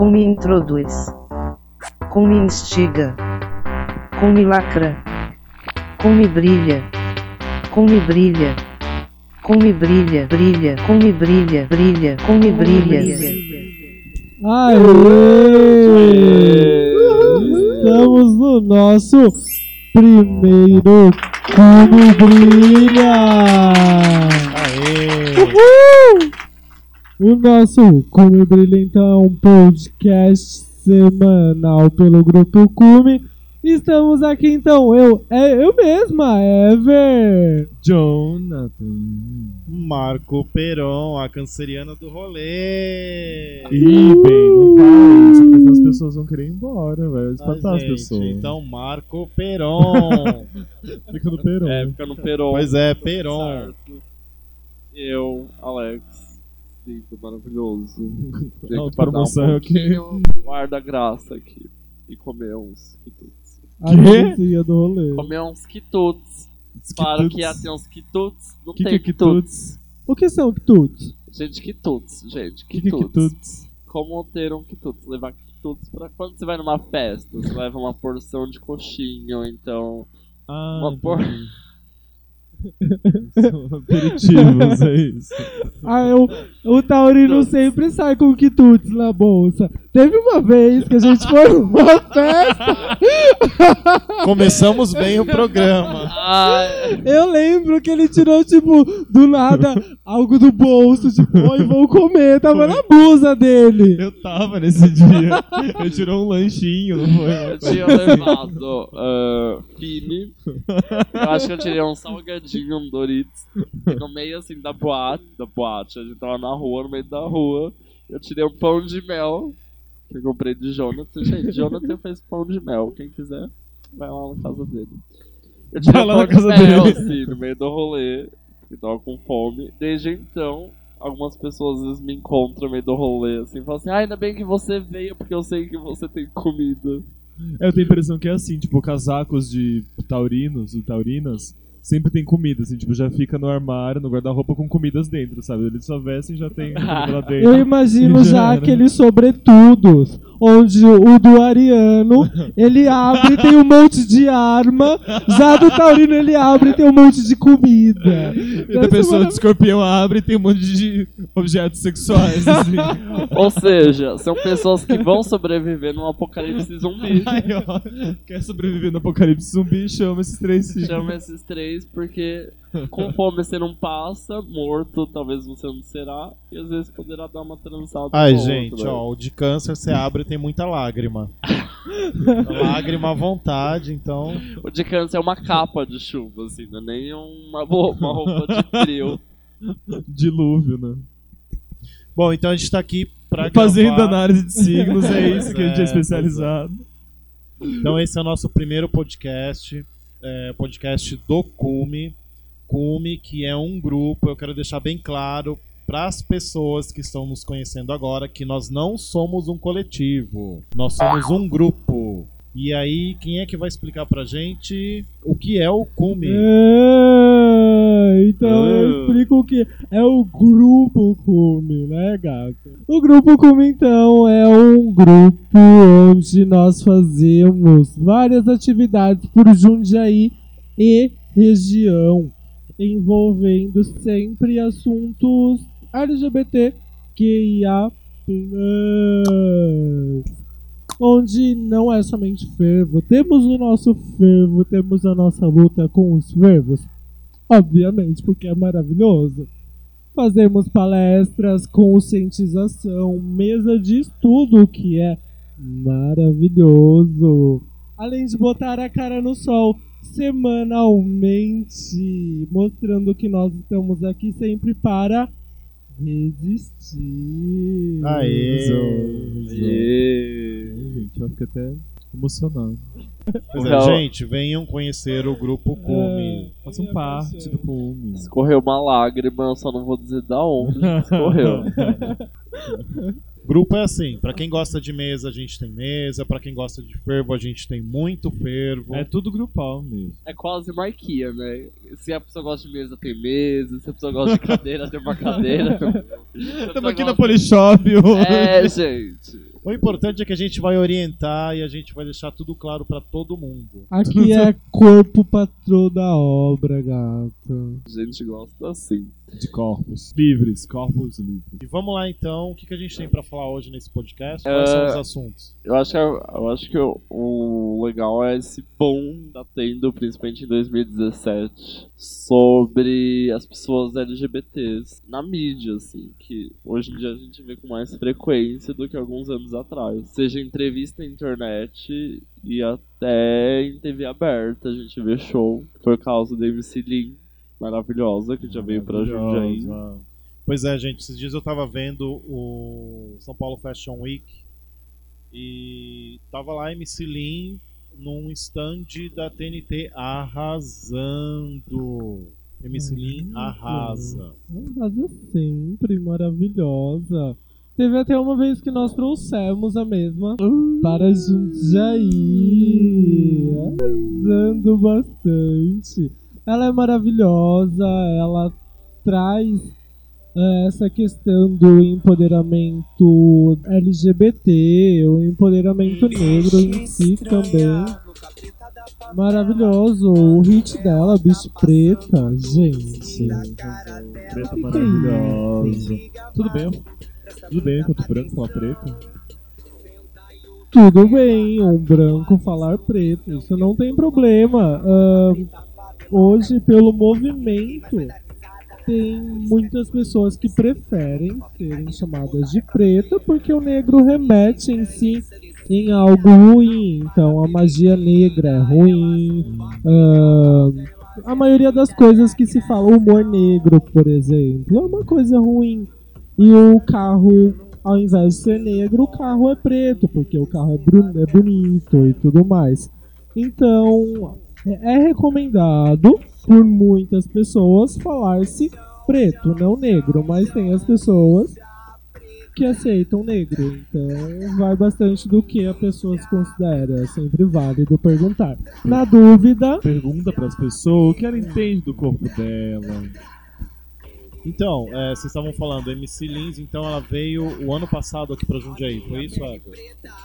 Com me introduz. Com me instiga. Com me lacra. Com me brilha. Com me brilha. Com me brilha, brilha, com me brilha, brilha, com me brilha. Aê! Estamos no nosso primeiro Como Brilha! Aê! Uhul! O nosso Cume Brilha, então, é um podcast semanal pelo Grupo Cume. Estamos aqui, então, eu, é, eu mesma, Ever. Jonathan. Marco Peron, a canceriana do rolê. Ih, bem, não isso, porque as pessoas vão querer ir embora, velho. Espantar as gente, pessoas. Então, Marco Peron. Fica no peron. É, fica no Peron. pois é, Peron. Certo. Eu, Alex, lindo, maravilhoso. A outra promoção é o quê? Guarda-graça aqui. E comer uns quitutes. A dancinha do rolê. Comer uns quitutes. Claro que ia ter uns quitutes. Não Que tem que é quitutes. O que são quitutes? Gente, quitutes, gente. Que que Quitutes. Como ter um quitutes? Levar quitutes pra quando você vai numa festa. Você leva uma porção de coxinha, ou então Ah, uma por... são aperitivos, é isso. Ah, eu, o Taurino sempre sai com quitutes na bolsa. Teve uma vez que a gente foi numa festa. Começamos bem o programa. Eu lembro que ele tirou, tipo, do nada, algo do bolso, tipo, oi, vou comer. Tava na blusa dele. Eu tava nesse dia. Eu tirou um lanchinho, não foi? Eu tinha levado uh, Fini. Eu acho que eu tirei um salgadinho, um Doritos. E no meio assim da boate, da boate, a gente tava na rua, no meio da rua. Eu tirei um pão de mel que eu comprei de Jonathan. Gente, Jonathan fez pão de mel. Quem quiser, vai lá na casa dele. Eu tirei Vai lá na de casa mel, dele. assim, no meio do rolê. Que tava com fome. Desde então, algumas pessoas às vezes me encontram no meio do rolê, assim, falam assim, ah, ainda bem que você veio, porque eu sei que você tem comida. Eu tenho a impressão que é assim, tipo, casacos de taurinos, ou taurinas, sempre tem comida, assim, tipo, já fica no armário, no guarda-roupa com comidas dentro, sabe? Eles só vestem e já tem comida lá dentro. Eu imagino Já aqueles sobretudos, onde o do Ariano, ele abre e tem um monte de arma, já do Taurino ele abre e tem um monte de comida. E da pessoa de escorpião abre e tem um monte de objetos sexuais, assim. Ou seja, são pessoas que vão sobreviver num apocalipse zumbi. Aí, ó, quer sobreviver no apocalipse zumbi, chama esses três. Chama esses três porque com fome você não passa, morto talvez você não será, e às vezes poderá dar uma trançada. Ai, outro, gente, né? ó, o de câncer você abre e tem muita lágrima. lágrima à vontade, então. O de câncer é uma capa de chuva, assim, não é nem uma, uma roupa de frio. Dilúvio, né? Bom, então a gente tá aqui pra Fazendo gravar. análise de signos, é isso que a gente é É, especializado. Então esse é o nosso primeiro podcast, é, podcast do Cume. Cume, que é um grupo, eu quero deixar bem claro para as pessoas que estão nos conhecendo agora que nós não somos um coletivo, nós somos um grupo. E aí, quem é que vai explicar pra gente o que é o Cume? É, então eu explico o que é o Grupo Cume, né, gato? O Grupo Cume, então, é um grupo onde nós fazemos várias atividades por Jundiaí e região, envolvendo sempre assuntos LGBT, QIA+, onde não é somente fervo. Temos o nosso fervo, temos a nossa luta com os fervos, obviamente, porque é maravilhoso. Fazemos palestras, conscientização, mesa de estudo, que é maravilhoso. Além de botar a cara no sol semanalmente, mostrando que nós estamos aqui sempre para resistir. Aê! Gente, eu fico até emocionado. Pois é, Real- gente, venham conhecer o grupo Cume. Façam parte do cume. Escorreu uma lágrima, eu só não vou dizer da onde escorreu. Grupo é assim, pra quem gosta de mesa, a gente tem mesa, pra quem gosta de fervo, a gente tem muito fervo. É tudo grupal mesmo. É quase IKEA, né? Se a pessoa gosta de mesa, tem mesa. Se a pessoa gosta de cadeira, tem uma cadeira. Estamos aqui na gosta- Polishop hoje. É, gente. O importante é que a gente vai orientar e a gente vai deixar tudo claro pra todo mundo. Aqui é corpo patrão da obra, gato. A gente gosta assim. De corpos livres, corpos livres. E vamos lá então, o que, que a gente tem pra falar hoje nesse podcast? Quais são É, os assuntos? Eu acho que, eu acho que o, o legal é esse boom que tá tendo, principalmente em 2017, sobre as pessoas LGBTs na mídia, assim, que hoje em dia a gente vê com mais frequência do que alguns anos atrás. Seja em entrevista na internet e até em TV aberta, a gente vê show. Por causa da MC Lin, maravilhosa, que já veio pra Jundiaí. Pois é, gente, esses dias eu tava vendo o São Paulo Fashion Week e tava lá a MC Lin num stand da TNT arrasando. MC Lin arrasa. Arrasa sempre, maravilhosa. Teve até uma vez que nós trouxemos a mesma para Jundiaí. Arrasando bastante. Ela é maravilhosa, ela traz eh, essa questão do empoderamento LGBT, o empoderamento negro em si também. Maravilhoso, o hit dela, Bicho Preta, gente. Preta maravilhosa. Tudo bem, tudo bem enquanto branco falar preto? Tudo bem, um branco falar preto, isso não tem problema. Ahn, hoje, pelo movimento, tem muitas pessoas que preferem serem chamadas de preta porque o negro remete em si em algo ruim. Então, a magia negra é ruim. ahn, a maioria das coisas que se fala, o humor negro, por exemplo, é uma coisa ruim. E o carro, ao invés de ser negro, o carro é preto, porque o carro é, é bonito e tudo mais. Então, é recomendado por muitas pessoas falar-se preto, não negro, mas tem as pessoas que aceitam negro. Então, vai bastante do que a pessoa se considera. É sempre válido perguntar. Na dúvida, Pergunta pras pessoas o que ela entende do corpo dela. Então, é, vocês estavam falando, MC Lins, então ela veio o ano passado aqui pra Jundiaí, foi isso, Eva?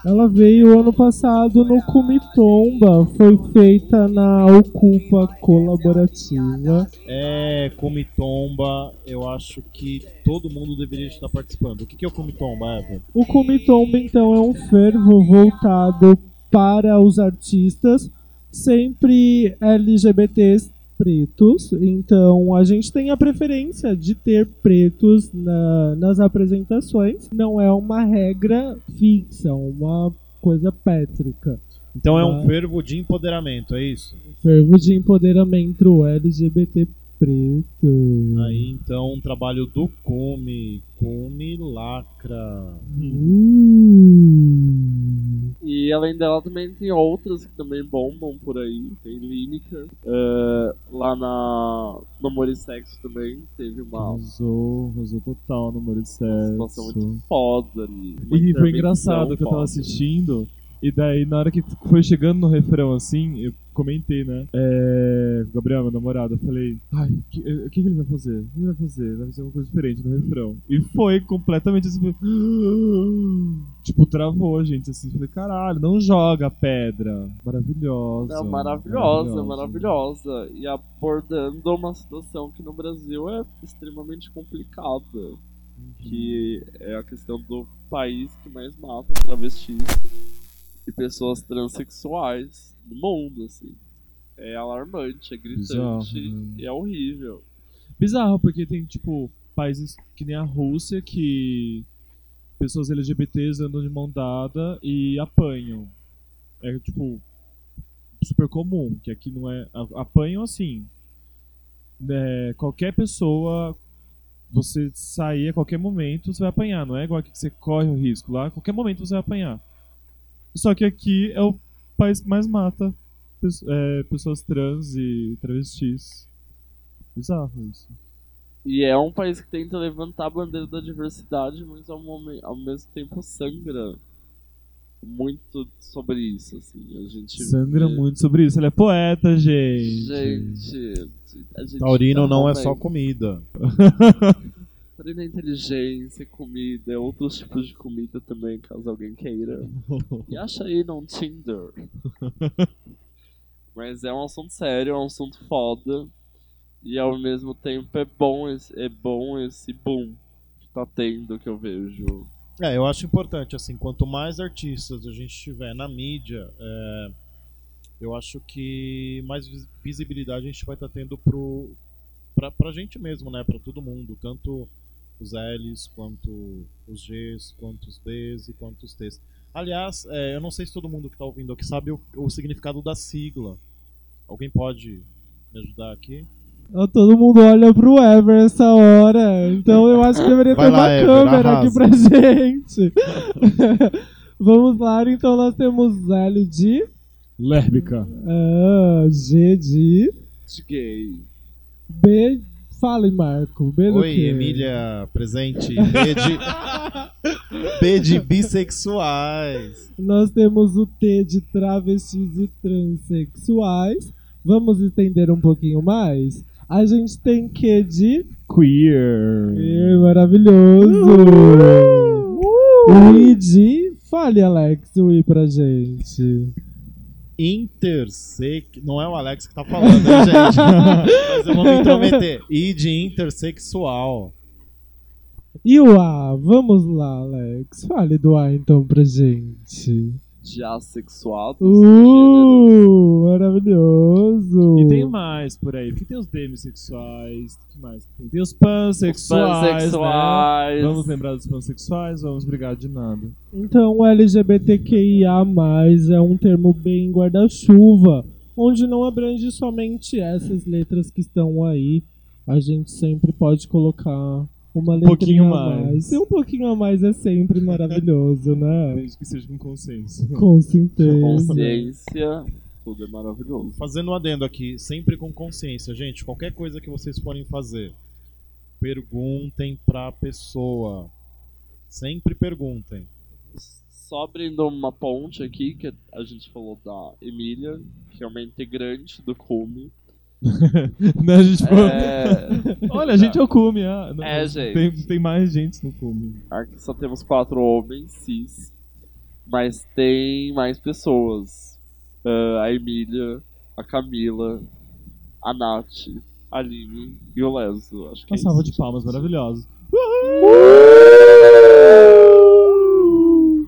Ela veio ano passado no Cumitomba, foi feita na Ocupa Colaborativa. É, Comitomba, eu acho que todo mundo deveria estar participando. O que, que é o Comitomba, Eva? O Cumitomba, então, é um fervo voltado para os artistas, sempre LGBTs pretos. Então, a gente tem a preferência de ter pretos na- nas apresentações. Não é uma regra fixa, uma coisa pétrica. Então é um fervo de empoderamento, é isso? Fervo de empoderamento LGBT preto. Aí então um trabalho do Cume, Cume lacra. Uh. E além dela também tem outras que também bombam por aí. Tem Lineker. É, lá na, no Morissex também teve uma, Arrasou, arrasou total no uma Maurício. situação muito foda ali. Uma E foi engraçado que eu tava foda. assistindo, e daí na hora que foi chegando no refrão assim, eu comentei, né? É. Gabriel, meu namorado, eu falei, ai, o que, que que ele vai fazer? O que ele vai fazer? Vai fazer uma coisa diferente no refrão. E foi completamente assim. Tipo, travou gente assim. Falei, caralho, não joga pedra. Maravilhosa. Não, maravilhosa, maravilhosa. E abordando uma situação que no Brasil é extremamente complicada. Que é a questão do país que mais mata travestis e pessoas transexuais no mundo, assim. É alarmante, é gritante Bizarro, né? é horrível. Bizarro, porque tem, tipo, países que nem a Rússia que pessoas LGBTs andam de mão dada e apanham. É, tipo, super comum, que aqui não é. Apanham assim. É, qualquer pessoa, você sair a qualquer momento, você vai apanhar. Não é igual aqui que você corre o risco. Lá, a qualquer momento você vai apanhar. Só que aqui é o país que mais mata é, pessoas trans e travestis. Bizarro isso. E é um país que tenta levantar a bandeira da diversidade, mas ao, momen- ao mesmo tempo sangra muito sobre isso, assim. A gente Sangra vê- muito sobre isso. Ele é poeta, gente. Gente, a gente Taurino tá não é só momento- treinar inteligência, comida, outros tipos de comida também, caso alguém queira. E acha aí no Tinder. Mas é um assunto sério, é um assunto foda. E ao mesmo tempo é bom esse, é bom esse boom que tá tendo que eu vejo. É, eu acho importante, assim, quanto mais artistas a gente tiver na mídia, é, eu acho que mais vis- visibilidade a gente vai estar tendo pro, pra, pra gente mesmo, né? Pra todo mundo, tanto os L's, quanto os G's, quanto os B's e quanto os T's. Aliás, é, eu não sei se todo mundo que tá ouvindo aqui sabe o, o significado da sigla. Alguém pode me ajudar aqui? Todo mundo olha pro Ever essa hora. Então eu acho que deveria Vai ter lá, uma Ever, câmera arrasa. aqui pra gente. Vamos lá, então nós temos L de. Lérbica. ah, G de. De gay. B. Fala, Marco. Oi? Emília, presente. B de, B de bissexuais. Nós temos o T de travestis e transexuais. Vamos estender um pouquinho mais? A gente tem Q de. Queer. Ih, maravilhoso! O I de. Fale, Alex, o I pra gente. Intersex. Não é o Alex que tá falando, né, gente? Mas eu vou me intrometer. I de intersexual. E o A? Vamos lá, Alex. Fale do A então pra gente. De assexuados. Uh, maravilhoso! E tem mais por aí, porque tem os demissexuais, o que mais? Tem, tem os pansexuais, né? Pansexuais. Vamos lembrar dos pansexuais, vamos brigar de nada. Então, LGBTQIA+, é um termo bem guarda-chuva, onde não abrange somente essas letras que estão aí. A gente sempre pode colocar uma letrinha pouquinho a mais. mais. Um pouquinho a mais é sempre maravilhoso, né? Desde que seja com consenso. Com certeza. Consciência. Tudo é maravilhoso. Fazendo um adendo aqui, sempre com consciência, gente. Qualquer coisa que vocês forem fazer, perguntem pra pessoa. Sempre perguntem. Só abrindo uma ponte aqui, que a gente falou da Emília, que é uma integrante do Cume. né, a gente falou- É, Olha, a gente é o cume. Ah, não, É, gente. Tem, tem mais gente no cume. aqui só temos quatro homens cis, mas tem mais pessoas. Ah, a Emília, a Camila, a Nath, a Aline e o Leso. Acho que Uma é salva isso, de palmas maravilhosa.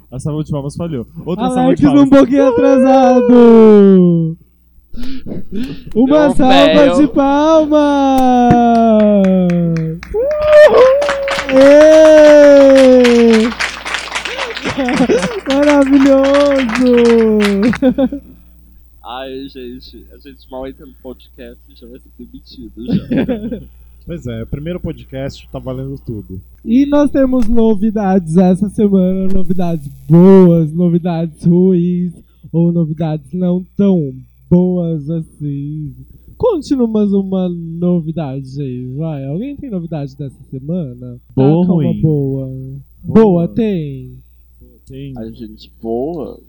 A salva de palmas falhou. Outra salva Alex de palmas. um pouquinho atrasado! Uma um salva de palmas! Maravilhoso! Ai, gente, a gente mal entra no podcast e já vai ser demitido já. Pois é, primeiro podcast tá valendo tudo. E nós temos novidades essa semana, novidades boas, novidades ruins, ou novidades não tão boas assim. Conte-nos mais uma novidade aí, vai. Alguém tem novidade dessa semana? Boa uma ruim? boa. Boa. Boa, tem. Tem. A gente boa.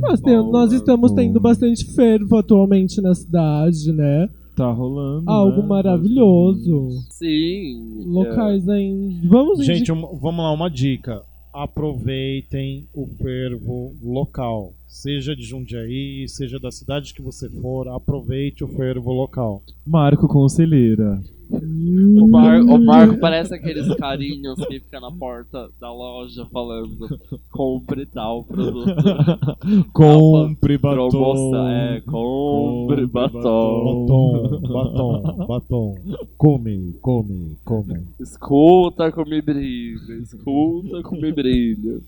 Nós, tem- Boa, nós estamos boa. tendo bastante fervo atualmente na cidade, né? Tá rolando. Algo né? maravilhoso. Sim. Locais aí. Vamos Gente, um- vamos lá, uma dica. Aproveitem o fervo local. Seja de Jundiaí, seja da cidade que você for, aproveite o fervo local. Marco Conselheira. O, Mar- o Marco parece aqueles carinhos que fica na porta da loja falando compre tal produto. Compre batom. Promoção, é, compre Compre batom. Batom, batom, batom. Come, come, come. Escuta como me brilha, escuta como me brilha.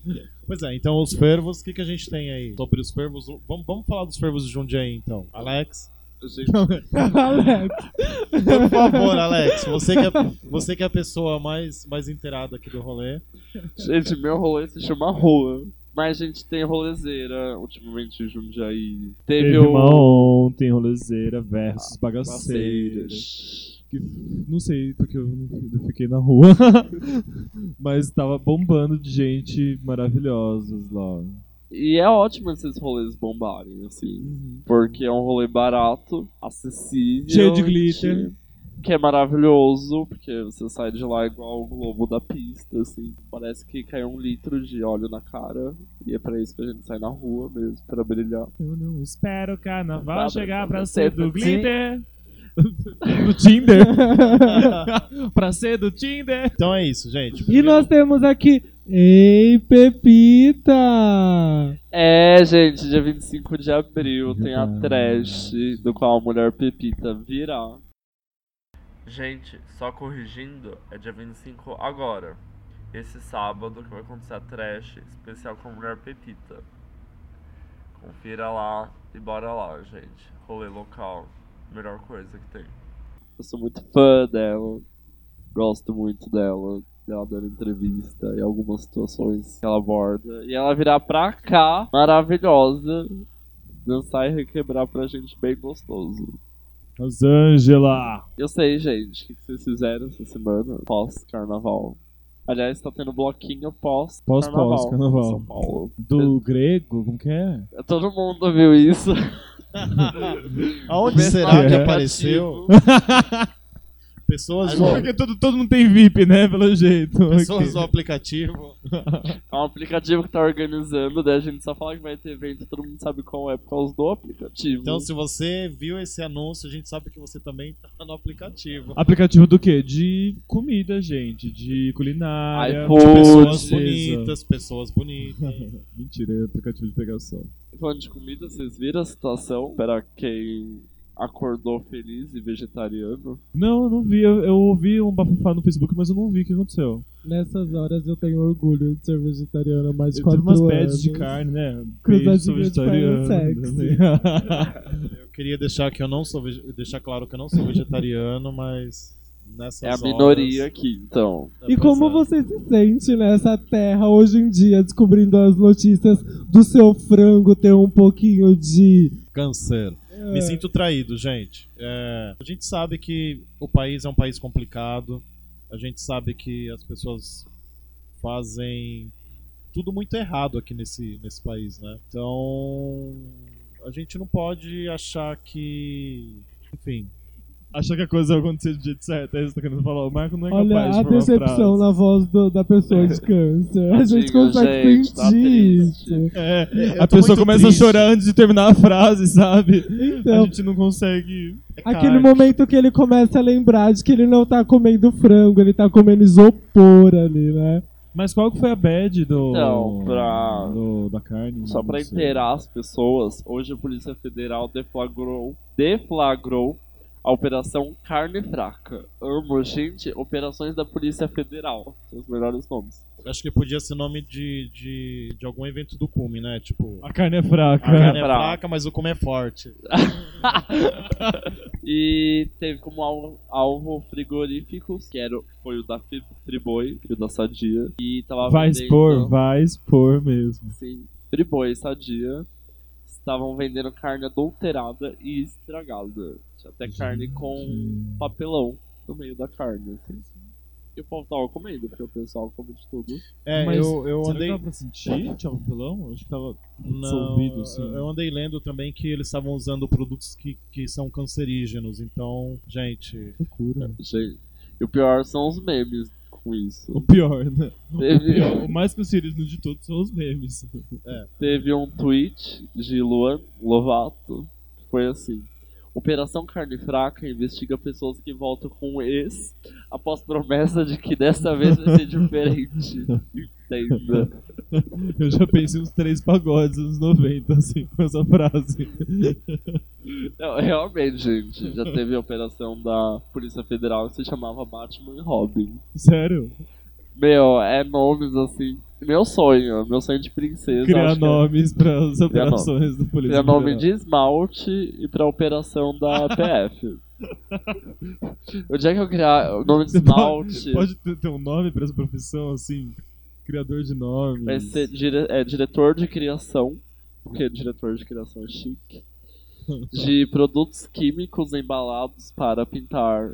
Pois é, então os fervos, o que, que a gente tem aí? Sobre os fervos. Vamos, vamos falar dos fervos de Jundiaí então. Alex? Alex. Por favor, Alex, você que é, você que é a pessoa mais, mais inteirada aqui do rolê. gente, meu rolê se chama Rua. Mas a gente tem rolezeira ultimamente em Jundiaí. Teve, Teve o. uma ontem, rolezeira versus bagaceira. Bagaceira. Que, não sei, porque eu fiquei na rua. Mas tava bombando de gente maravilhosos lá. E é ótimo esses rolês bombarem, assim. Porque é um rolê barato, acessível. Cheio de glitter. que é maravilhoso, porque você sai de lá igual o globo da pista, assim. Parece que caiu um litro de óleo na cara. E é pra isso que a gente sai na rua mesmo, pra brilhar. Eu não espero o carnaval Tá, chegar pra ser do glitter. do Tinder. pra ser do Tinder. Então é isso, gente. E nós temos aqui. Ei, Pepita! É, gente, dia 25 de abril tem a trash do qual a mulher Pepita virá. Gente, só corrigindo, é dia 25 agora. Esse sábado que vai acontecer a trash especial com a mulher Pepita. Confira lá e bora lá, gente. Rolê local, melhor coisa que tem. Eu sou muito fã dela, gosto muito dela, dela dando entrevista e algumas situações que ela aborda. E ela virá pra cá, maravilhosa, dançar e requebrar pra gente bem gostoso. Rosângela. Eu sei, gente, o que vocês fizeram essa semana pós-carnaval. Aliás, tá tendo bloquinho pós-carnaval. Pós-pós-carnaval. em São Paulo. Do grego, como que é? Todo mundo viu isso. Aonde será que apareceu? Pessoas do, Porque todo, todo mundo tem VIP, né? Pelo jeito. pessoas Ok. do aplicativo. É um aplicativo que tá organizando, daí a gente só fala que vai ter evento, todo mundo sabe qual é por causa do aplicativo. Então, se você viu esse anúncio, a gente sabe que você também tá no aplicativo. Aplicativo do quê? De comida, gente. De culinária. iFood. de Pessoas bonitas, pessoas bonitas. Mentira, é aplicativo de pegação. Falando de comida, vocês viram a situação para quem acordou feliz e vegetariano? Não, eu não vi. Eu, eu ouvi um bafafá no Facebook, mas eu não vi o que aconteceu. Nessas horas eu tenho orgulho de ser vegetariana há mais de Eu tive quatro umas anos. pads de carne, né? Sou de vegetariano. carne sexy. Eu queria deixar que eu não sou deixar claro que eu não sou vegetariano, mas nessas É a horas- minoria aqui, então. É, E como é. você se sente nessa terra hoje em dia, descobrindo as notícias do seu frango ter um pouquinho de. Câncer. É. Me sinto traído, gente. É, a gente sabe que o país é um país complicado. A gente sabe que as pessoas fazem tudo muito errado aqui nesse, nesse país, né? Então a gente não pode achar que. Enfim. Achar que a coisa vai acontecer do jeito certo. É isso que tá querendo falar. O Marco não é Olha capaz de a formar decepção na voz do- da pessoa de câncer. A gente Tadinho, consegue gente, tá sentir triste. isso. É, Eu a pessoa começa triste. a chorar antes de terminar a frase, sabe? Então, a gente não consegue. É Aquele carne. momento que ele começa a lembrar de que ele não tá comendo frango, ele tá comendo isopor ali, né? Mas qual que foi a bad do. Então, pra- do- da carne? Só pra Não sei. inteirar as pessoas, hoje a Polícia Federal deflagrou, deflagrou a Operação Carne Fraca. Amo, gente, operações da Polícia Federal. São os melhores nomes. Acho que podia ser nome de, de, de algum evento do Cume, né? Tipo. A carne é A fraca. carne é fraca. fraca, mas o cume é forte. E teve como alvo, alvo frigoríficos, que era, foi o da Fri- Friboi e o da Sadia. E tava Vai vendendo- expor, vai expor mesmo. Sim, Friboi e Sadia estavam vendendo carne adulterada e estragada. Até carne com papelão no meio da carne. Assim. E o povo tava comendo, porque o pessoal come de tudo. É, Mas eu, eu Será que andei. dava pra sentir? Tinha papelão? Acho que tava Não, dissolvido, assim. eu andei lendo também que eles estavam usando produtos que, que são cancerígenos. Então, gente. loucura. Gente, E o pior são os memes com isso. O pior, né? O, Teve, pior, o mais cancerígeno de todos são os memes. teve um tweet de Luan Lovato que foi assim. Operação Carne Fraca investiga pessoas que voltam com o ex após promessa de que dessa vez vai ser diferente. Entenda. Eu já pensei uns três pagodes nos 90, assim, com essa frase. Não, realmente, gente, já teve a operação da Polícia Federal que se chamava Batman e Robin. Sério? Meu, é nomes assim. Meu sonho, meu sonho de princesa. Criar é nomes para as operações do Polícia Criar nome de esmalte e pra operação da PF. o dia que eu criar o nome de Você esmalte, Pode ter, ter um nome pra essa profissão, assim? Criador de nomes. vai ser dire- é, diretor de criação, porque diretor de criação é chique. De produtos químicos embalados para pintar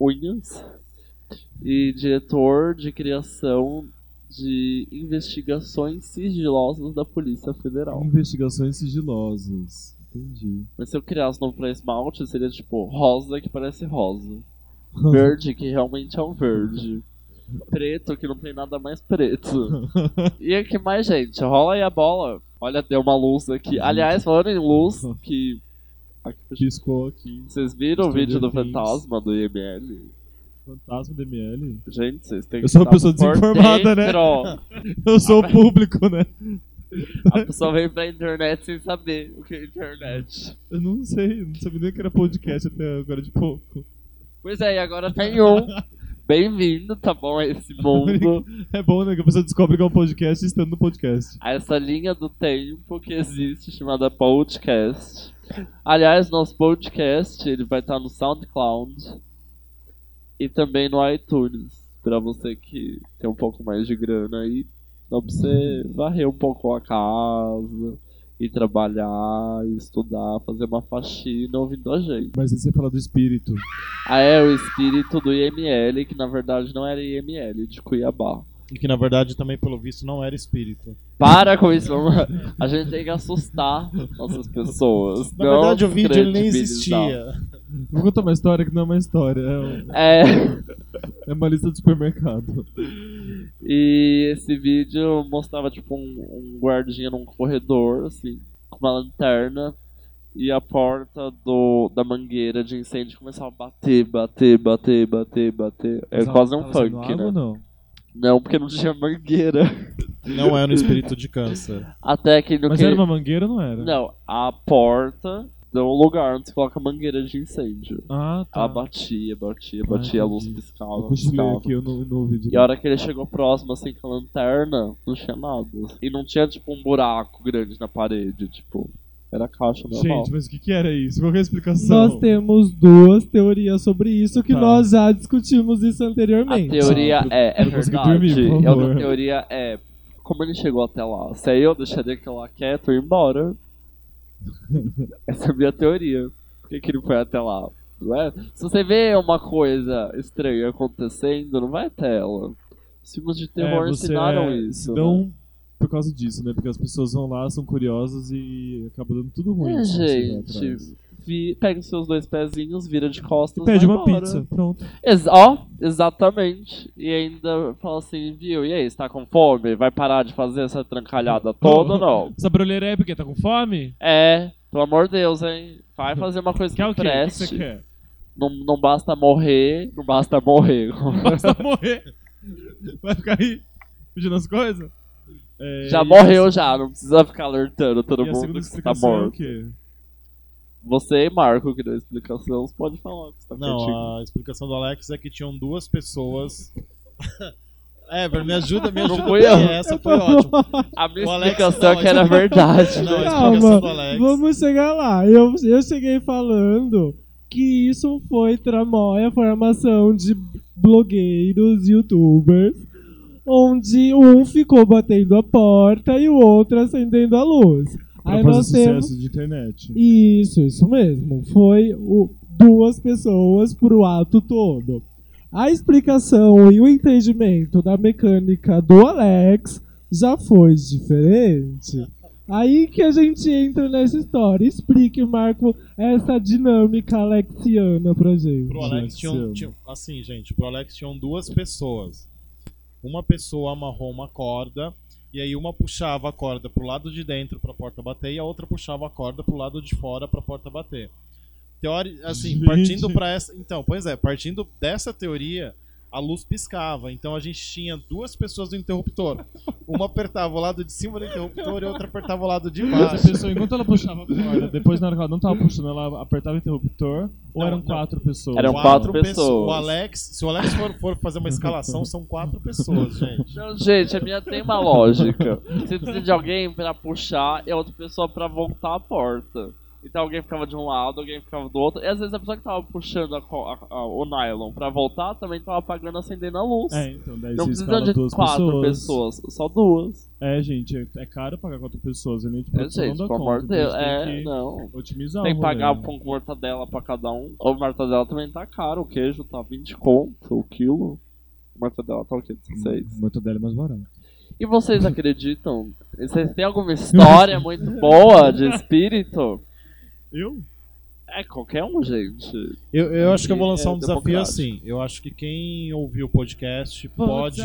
unhas. E diretor de criação de investigações sigilosas da Polícia Federal. Investigações sigilosas. Entendi. Mas se eu criasse nome pra esmalte, seria tipo rosa que parece rosa. Verde, que realmente é um verde. Preto, que não tem nada mais preto. E o que mais, gente? Rola aí a bola. Olha, deu uma luz aqui. Aliás, falando em luz, que. aqui, Piscou aqui. Vocês viram o Stranger vídeo do fantasma do IML? Fantasma do ML. Gente, vocês têm que Eu sou uma estar pessoa desinformada, né? Eu sou o público, né? A pessoa vem pra internet sem saber o que é internet. Eu não sei, eu não sabia nem que era podcast até agora de pouco. Pois é, e agora tem um. Bem-vindo, tá bom, a esse mundo. É bom, né? Que a pessoa descobre que é um podcast estando no podcast. a essa linha do tempo que existe chamada podcast. Aliás, nosso podcast ele vai estar no SoundCloud e também no iTunes. Pra você que tem um pouco mais de grana aí, dá pra você varrer um pouco a casa, ir trabalhar, estudar, fazer uma faxina ouvindo a gente. Mas você fala do espírito. Ah, é o espírito do IML, que na verdade não era IML, de Cuiabá. E que na verdade também, pelo visto, não era espírito. Para com isso, vamos- a gente tem que assustar nossas pessoas. Na não verdade, o vídeo ele nem existia. Vou contar uma história que não é uma história, é, um- É, é uma lista de supermercado. e esse vídeo mostrava tipo um, um guardinha num corredor, assim, com uma lanterna. E a porta do, da mangueira de incêndio começava a bater, bater, bater, bater, bater. É Mas quase um funk, água né? não? Não, porque não tinha mangueira. Não era um espírito de câncer. Até que no Mas que... era uma mangueira ou não era? Não, a porta do lugar onde você coloca a mangueira de incêndio. Ah, tá. Ela batia, batia, batia, a luz piscava, Eu cochilei piscava. aqui, eu não, não ouvi E a direito. hora que ele chegou próximo, assim, com a lanterna, não tinha nada. E não tinha, tipo, um buraco grande na parede, tipo... Era caixa normal. Gente, mas o que, que era isso? Qual que é a explicação? Nós temos duas teorias sobre isso que Tá. nós já discutimos isso A anteriormente. teoria Tá, é, é verdade. dormir, E a outra teoria é... Como ele chegou até lá? Se aí eu deixaria aquilo lá quieto e ir embora. Essa é a minha teoria. Por que, que ele foi até lá? É? Se você vê uma coisa estranha acontecendo, não vai até ela. Os filmes de terror É, ensinaram é, isso. né? Não por causa disso, né? Porque as pessoas vão lá, são curiosas e acaba dando tudo ruim. É, gente. Vi, pega os seus dois pezinhos, vira de costas E pede uma embora. pizza, pronto. Ex ó, exatamente. E ainda fala assim, viu? E aí, você tá com fome? Vai parar de fazer essa trancalhada toda ou não? Essa brulheira é porque tá com fome? É, pelo amor de Deus, hein? Vai fazer uma coisa que Quer o quê? O que preste. você quer? Não, não basta morrer, não basta morrer. Basta morrer. Vai ficar aí pedindo as coisas? É, já morreu a- já, não precisa ficar alertando todo E mundo que tá explicação é o morto. quê? Você e Marco que deu a explicação, você pode falar que você tá. Não, a explicação do Alex é que tinham duas pessoas. Ever, me ajuda, me Não ajuda. fui bem, eu. Essa foi ótima. A minha O Alex- explicação é não, que era verdade. Não, a né? explicação Calma, do Alex. vamos chegar lá. Eu, eu cheguei falando que isso foi tramóia, formação de blogueiros, youtubers, onde um ficou batendo a porta e o outro acendendo a luz. Pra Aí fazer nós sucesso temos. de internet. Isso, isso mesmo. Foi o- duas pessoas pro ato todo. A explicação e o entendimento da mecânica do Alex já foi diferente. Aí que a gente entra nessa história. Explique, Marco, essa dinâmica alexiana pra gente. Pro Alex tinham, eu- tinham- assim, gente, pro Alex tinham duas pessoas. Uma pessoa amarrou uma corda e aí uma puxava a corda pro lado de dentro pra porta bater e a outra puxava a corda pro lado de fora pra porta bater. Teori, assim, partindo para essa, então, pois é, partindo dessa teoria, a luz piscava. Então a gente tinha duas pessoas no interruptor. Uma apertava o lado de cima do interruptor e a outra apertava o lado de Mas a baixo. pessoa, enquanto ela puxava a corda, depois na hora que ela não tava puxando, ela apertava o interruptor, ou Não, eram não. quatro pessoas? Eram quatro pesso- pessoas. O Alex, se o Alex for, for fazer uma escalação, são quatro pessoas, gente. Não, gente, a minha tem uma lógica. Você precisa de alguém pra puxar e a outra pessoa pra voltar a porta. Então alguém ficava de um lado, alguém ficava do outro. E às vezes a pessoa que tava puxando a a- a- o nylon pra voltar também tava apagando acendendo a luz. É, então, daí Não precisa de duas quatro pessoas. pessoas. só duas. É, gente, é, é caro pagar quatro pessoas. A gente, É, produção gente, pelo amor de Deus. então gente É, não. otimizar Tem que pagar o pão com mortadela pra cada um. O mortadela também tá caro, o queijo tá 20 conto o quilo. O mortadela tá o quê? 16. O mortadela é mais barato. E vocês acreditam? Vocês têm alguma história muito boa de espírito? Eu? É, qualquer um, gente. Eu, eu acho que eu vou lançar É um desafio democrático. assim. Eu acho que quem ouviu o podcast pode,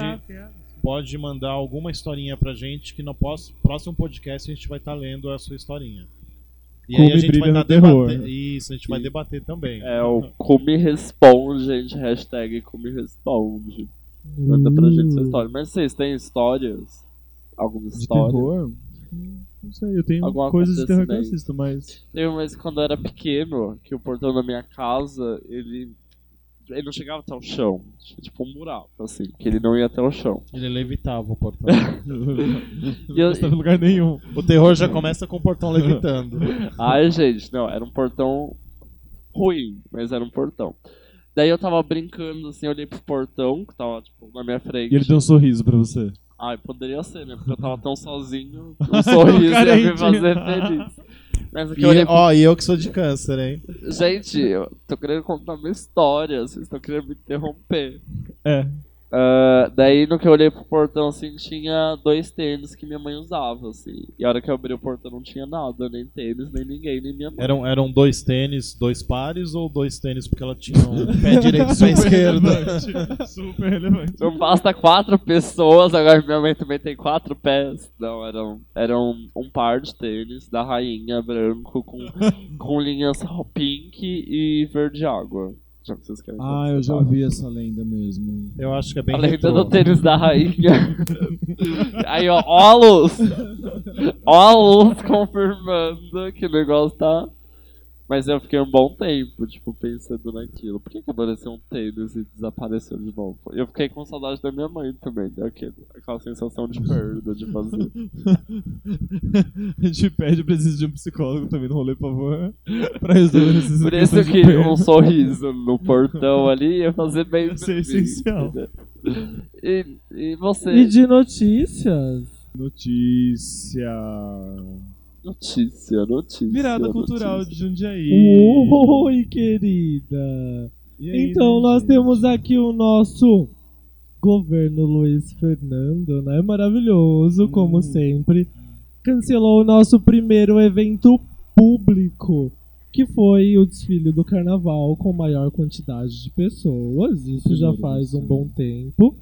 pode mandar alguma historinha pra gente que no próximo podcast a gente vai estar lendo a sua historinha. E Cume aí a gente brilha vai tá terror. debater. Isso, a gente vai Sim. debater também. É o Cume Responde, gente. Hashtag Cume Responde. Manda pra gente sua história. Mas vocês têm histórias? Alguma De história? terror? Não sei, eu tenho Algum coisas de terror que eu assisto, mas. Teve uma vez quando eu era pequeno, que o portão da minha casa, ele. Ele não chegava até o chão. Tinha tipo um buraco, assim, que ele não ia até o chão. Ele levitava o portão. não eu- está em lugar nenhum. o terror já começa com o portão levitando. Ai, gente, não, era um portão ruim, mas era um portão. Daí eu tava brincando, assim, eu olhei pro portão, que tava, tipo, na minha frente. E ele deu um sorriso pra você. Ai, poderia ser, né? Porque eu tava tão sozinho, um sorriso ia me fazer feliz. Mas aqui E, eu olhei ó, e eu que sou de câncer, hein? Gente, eu tô querendo contar uma história, vocês estão querendo me interromper. É. Ah, daí no que eu olhei pro portão assim tinha dois tênis que minha mãe usava, assim. E a hora que eu abri o portão não tinha nada, nem tênis, nem ninguém, nem minha mãe. Eram, eram dois tênis, dois pares ou dois tênis porque ela tinha um pé direito e pé esquerdo? relevante. Super relevante. Não basta quatro pessoas, agora minha mãe também tem quatro pés. Não, eram, eram um par de tênis da rainha branco com, com linhas pink e verde água. Já que vocês querem Ah, eu já ouvi essa lenda mesmo. Eu acho que é bem A lenda do tênis da rainha. Aí, ó, ó a luz. Ó a luz confirmando que o negócio tá. Mas eu fiquei um bom tempo, tipo, pensando naquilo. Por que, que apareceu um tênis e desapareceu de novo? Eu fiquei com saudade da minha mãe também, daquele, aquela sensação de perda, de vazio. A gente pede presença de um psicólogo também no rolê, por favor. Pra resolver esses Por isso que um sorriso no portão ali ia fazer bem Isso é essencial. E, e você? E de notícias? Notícia. Notícia, notícia. Virada cultural notícia. de Jundiaí. Oi, querida. E aí, Então, né, nós gente? temos aqui o nosso governo Luiz Fernando, né? Maravilhoso, como Hum. sempre. Cancelou o nosso primeiro evento público, que foi o desfile do carnaval com maior quantidade de pessoas. Isso já faz um bom tempo.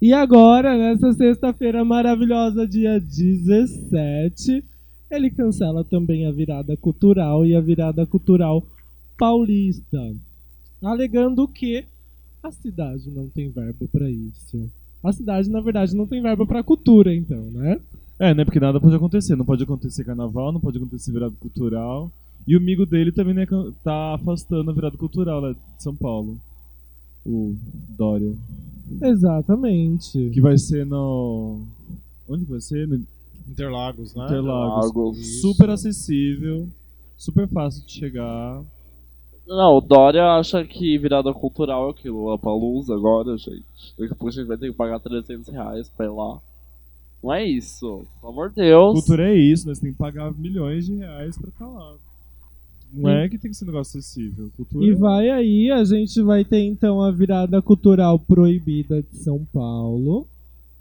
E agora, nessa sexta-feira maravilhosa, dia 17, ele cancela também a virada cultural e a virada cultural paulista, alegando que a cidade não tem verba pra isso. A cidade, na verdade, não tem verba pra cultura, então, né? É, né? Porque nada pode acontecer. Não pode acontecer carnaval, não pode acontecer virada cultural. E o amigo dele também né, tá afastando a virada cultural lá de São Paulo. O Dória. Exatamente. Que vai ser no. Onde que vai ser? No Interlagos, né? Interlagos. Interlagos. Super acessível, super fácil de chegar. Não, o Dória acha que virada cultural é aquilo, a Palusa agora, gente. Daqui a pouco a gente vai ter que pagar 300 reais pra ir lá. Não é isso, pelo amor de Deus. Cultura é isso, nós temos que pagar milhões de reais pra estar lá. Não é que tem que ser um negócio acessível. Cultura E é- vai aí, a gente vai ter então a virada cultural proibida de São Paulo,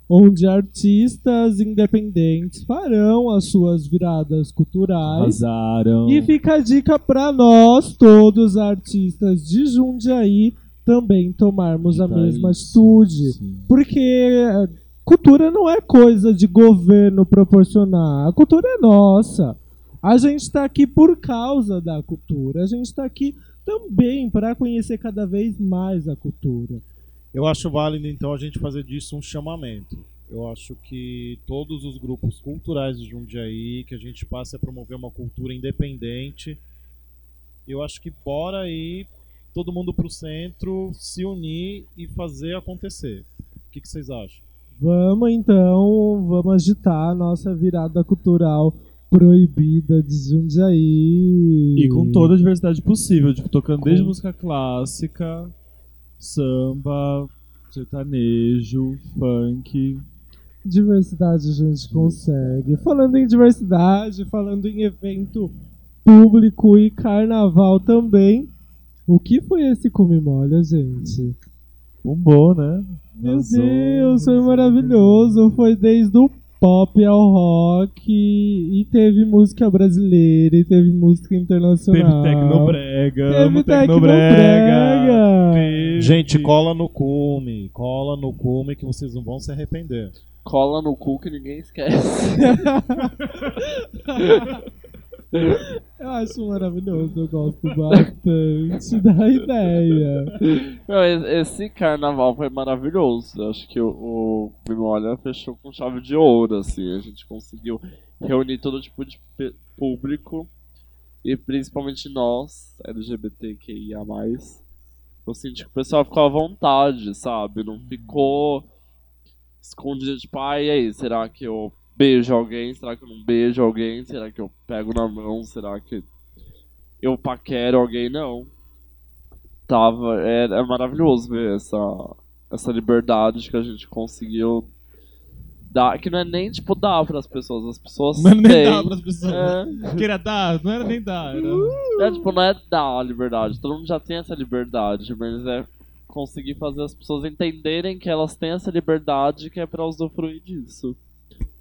onde artistas independentes farão as suas viradas culturais. Arrasaram. E fica a dica pra nós, todos artistas de Jundiaí, também tomarmos a Tá mesma isso. atitude. Sim. Porque eh, cultura não é coisa de governo proporcionar. A cultura é nossa. A gente está aqui por causa da cultura. A gente está aqui também para conhecer cada vez mais a cultura. Eu acho válido, então, a gente fazer disso um chamamento. Eu acho que todos os grupos culturais de Jundiaí, que a gente passe a promover uma cultura independente. Eu acho que bora aí todo mundo pro centro, se unir e fazer acontecer. O que, que vocês acham? Vamos então, vamos agitar a nossa virada cultural proibida de Jundiaí. E com toda a diversidade possível, tipo, tocando desde Com- música clássica, samba, sertanejo, funk. Diversidade a gente consegue. Falando em diversidade, falando em evento público e carnaval também. O que foi esse Come Molha, gente? Bombou, né? Meu. Deus, foi maravilhoso. Foi desde o pop ao rock e teve música brasileira e teve música Teve internacional. Tecnobrega, Teve amo Tecnobrega. Tecnobrega. Teve- Gente, cola no cume. Cola no cume que vocês não vão se arrepender. Cola no cu que ninguém esquece. Eu acho maravilhoso, eu gosto bastante da ideia. Meu, esse carnaval foi maravilhoso. Acho que o, Memória fechou com chave de ouro, assim. A gente conseguiu reunir todo tipo de público. E principalmente nós, LGBTQIA+. Eu senti que o pessoal ficou à vontade, sabe? Não ficou escondido, tipo, ai, e aí, será que eu beijo alguém? Será que eu não beijo alguém? Será que eu pego na mão? Será que eu paquero alguém? Não tava. É, é maravilhoso ver essa, essa liberdade que a gente conseguiu dar. Que não é nem tipo dar pras pessoas, as pessoas Não era nem dar pras pessoas. É, Queria dar, não era nem dar. Era... é, tipo, não é dar a liberdade. Todo mundo já tem essa liberdade, mas é conseguir fazer as pessoas entenderem que elas têm essa liberdade que é pra usufruir disso.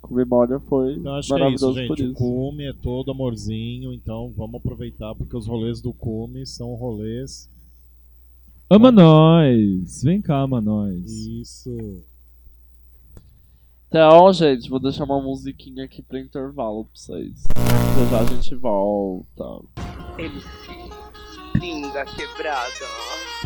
Memória foi Então acho que é isso, maravilhoso por gente. O cume é todo amorzinho, então vamos aproveitar porque os rolês do cume são rolês. Ama nós! Vem cá, ama nós. Isso. Então, gente, vou deixar uma musiquinha aqui pra intervalo pra vocês. Já já a gente volta. MC Linda quebrada. Ei,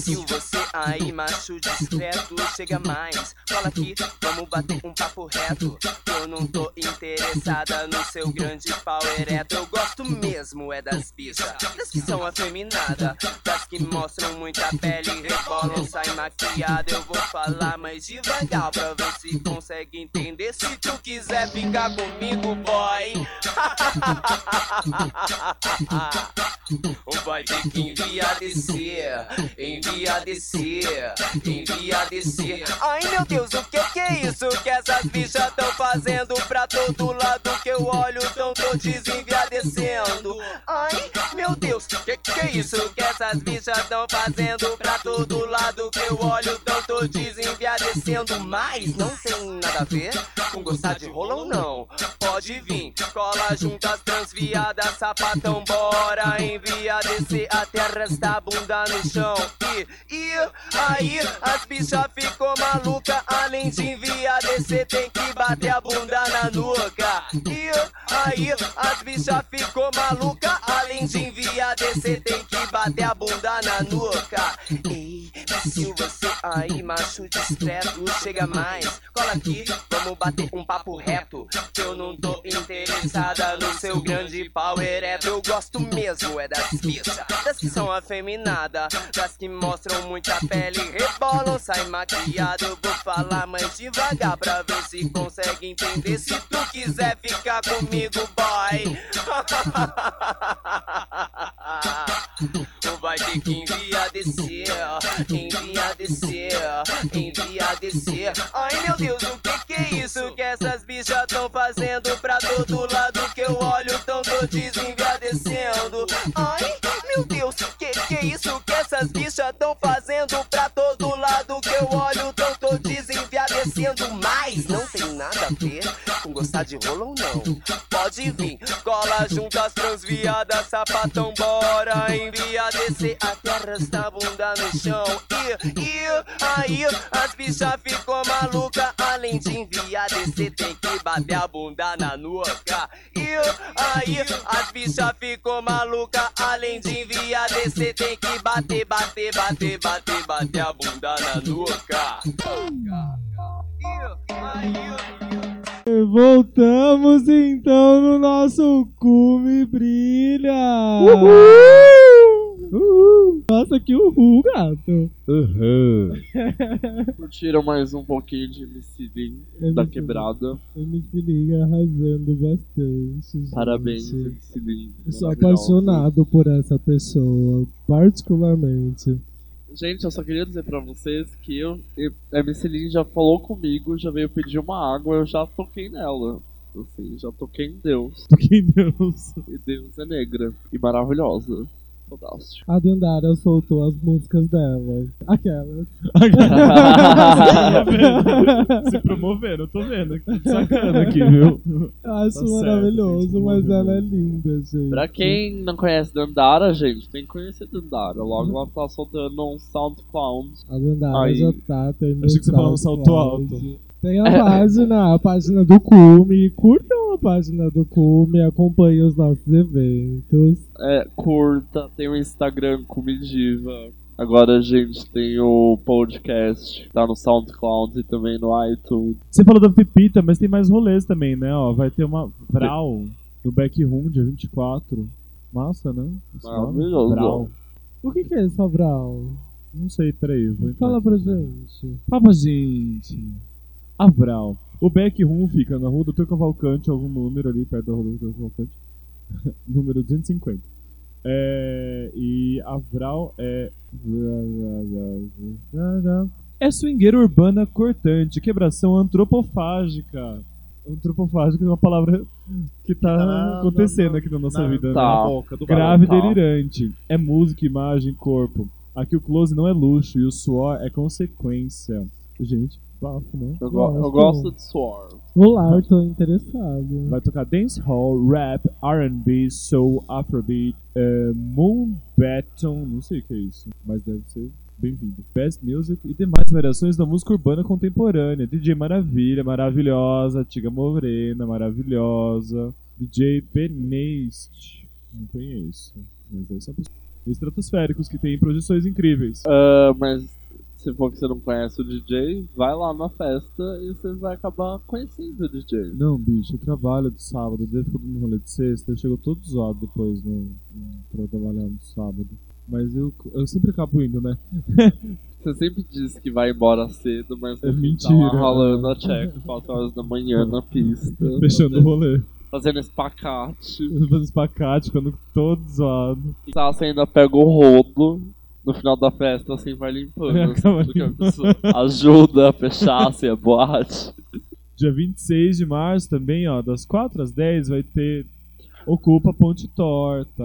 se você aí, macho discreto, chega mais. Cola aqui, vamos bater um papo reto. Eu não tô interessada no seu grande pau ereto. Eu gosto mesmo, é das bichas, das que são afeminadas, das que mostram muita pele, rebolam, sai maquiada. Eu vou falar mais devagar pra ver se consegue entender. Se tu quiser ficar comigo, boy. Vai ter que enviar descer, enviar descer, enviar descer. Ai meu Deus, o que que é isso que essas bichas tão fazendo pra todo lado que eu olho tão todos enviar descendo? Ai meu Deus, que que é isso que essas bichas tão fazendo pra todo lado que eu olho tão todos enviar descendo? Mas não tem nada a ver com gostar de rola ou não. Pode vir, cola juntas, transviadas, sapatão, bora envia descer até arrastar a bunda no chão. E, aí as bichas ficou maluca, além de enviar descer, tem que bater a bunda na nuca. E aí as bichas ficou maluca, além de enviar descer, tem que bater a bunda na nuca. Ei, se você aí, macho discreto, chega mais, cola aqui, vamos bater um papo reto. Que eu não tô interessada no seu grande pau ereto. Eu gosto mesmo, é das bichas, das que são afeminadas, das que mostram muita pele, rebolam, sai maquiada. Eu vou falar mais devagar pra ver se consegue entender. Se tu quiser ficar comigo, boy. Vai ter que enviar descer, enviar descer, enviar descer. Ai meu Deus, o que que é isso que essas bichas tão fazendo pra todo lado que eu olho tão todos enviar descendo? Ai meu Deus, que que é isso que essas bichas tão fazendo pra todo lado que eu olho tão todos enviar descendo? Mas não tem nada a ver com gostar de rola ou não. Pode vir, cola juntas transviadas, sapatão, bora envia descer até arrastar a bunda no chão. E, e aí as bichas ficou maluca, além de enviar descer, tem que bater a bunda na nuca. E aí as bichas ficou maluca, além de enviar descer, tem que bater, bater, bater, bater, bater a bunda na nuca. Voltamos então no nosso Cume Brilha! Uhul! Nossa, que uhul, gato! Curtiram mais um pouquinho de MC Lin, da quebrada. MC Liga arrasando bastante. gente. Parabéns, MC Lin. Eu sou apaixonado por essa pessoa, particularmente. Gente, eu só queria dizer pra vocês que eu, a MC Lin já falou comigo, já veio pedir uma água, eu já toquei nela. Assim, já toquei em Deus. Toquei em Deus. E Deus é negra. E maravilhosa. A Dandara soltou as músicas dela. Aquelas. Se promovendo, eu tô vendo. Sacando aqui, viu? Eu acho Tá certo, maravilhoso, que mas ela é linda, gente. Pra quem não conhece Dandara, gente, tem que conhecer Dandara. Logo ela tá soltando um SoundCloud. A Dandara Aí. já tá tendo Achei que você falava um salto alto. Tem a página, a página do Cume. Curtam a página do Cume, acompanhem os nossos eventos. É, curta, tem o Instagram Comidiva. Agora a gente tem o podcast, tá no SoundCloud e também no iTunes. Você falou da Pepita, mas tem mais rolês também, né? Ó, vai ter uma Vral no Backroom, dia 24. Massa, né? Esse? Maravilhoso. Vral. O que, que é esse Sobral? Não sei, peraí. Vou entrar. Fala pra gente. Fala pra gente. A Vral. O Backroom fica na rua Dr. Cavalcante, algum número ali perto da rua Dr. Cavalcante. número 250. É, e a Vral é. É swingueira urbana cortante, quebração antropofágica. Antropofágica é uma palavra que tá Tá acontecendo na- aqui na nossa na- vida, né? tá. Na boca do Grave e Tá. delirante. É música, imagem, corpo. Aqui o close não é luxo e o suor é consequência. Gente, bafo, né? Eu, go- eu Gosto. de suor. Olá, eu tô interessado. Vai tocar dancehall, rap, R&B, soul, afrobeat, eh, moonbaton, não sei o que é isso, mas deve ser bem-vindo. Best music e demais variações da música urbana contemporânea. DJ Maravilha, maravilhosa, Tiga Morena, maravilhosa, DJ Beneist, não conheço, mas deve ser uma pessoa. Estratosféricos que tem projeções incríveis. Ah, mas se for que você não conhece o DJ, vai lá na festa e você vai acabar conhecendo o DJ. Não, bicho, eu trabalho de sábado, desde que eu tô no rolê de sexta, eu chego todo zoado depois no, pra trabalhar no sábado. Mas eu, eu sempre acabo indo, né? Você sempre diz que vai embora cedo, mas É mentira, Tá lá rolando é. a check 4 horas da manhã na pista. Fechando o rolê. Fazendo espacate. Fazendo espacate, ficando todo zoado. Tá, você ainda pega o rodo. No final da festa, assim, vai limpando. assim, porque a pessoa ajuda a fechar, assim, a boate. Dia 26 de março também, ó, das 4 às 10 vai ter Ocupa Ponte Torta.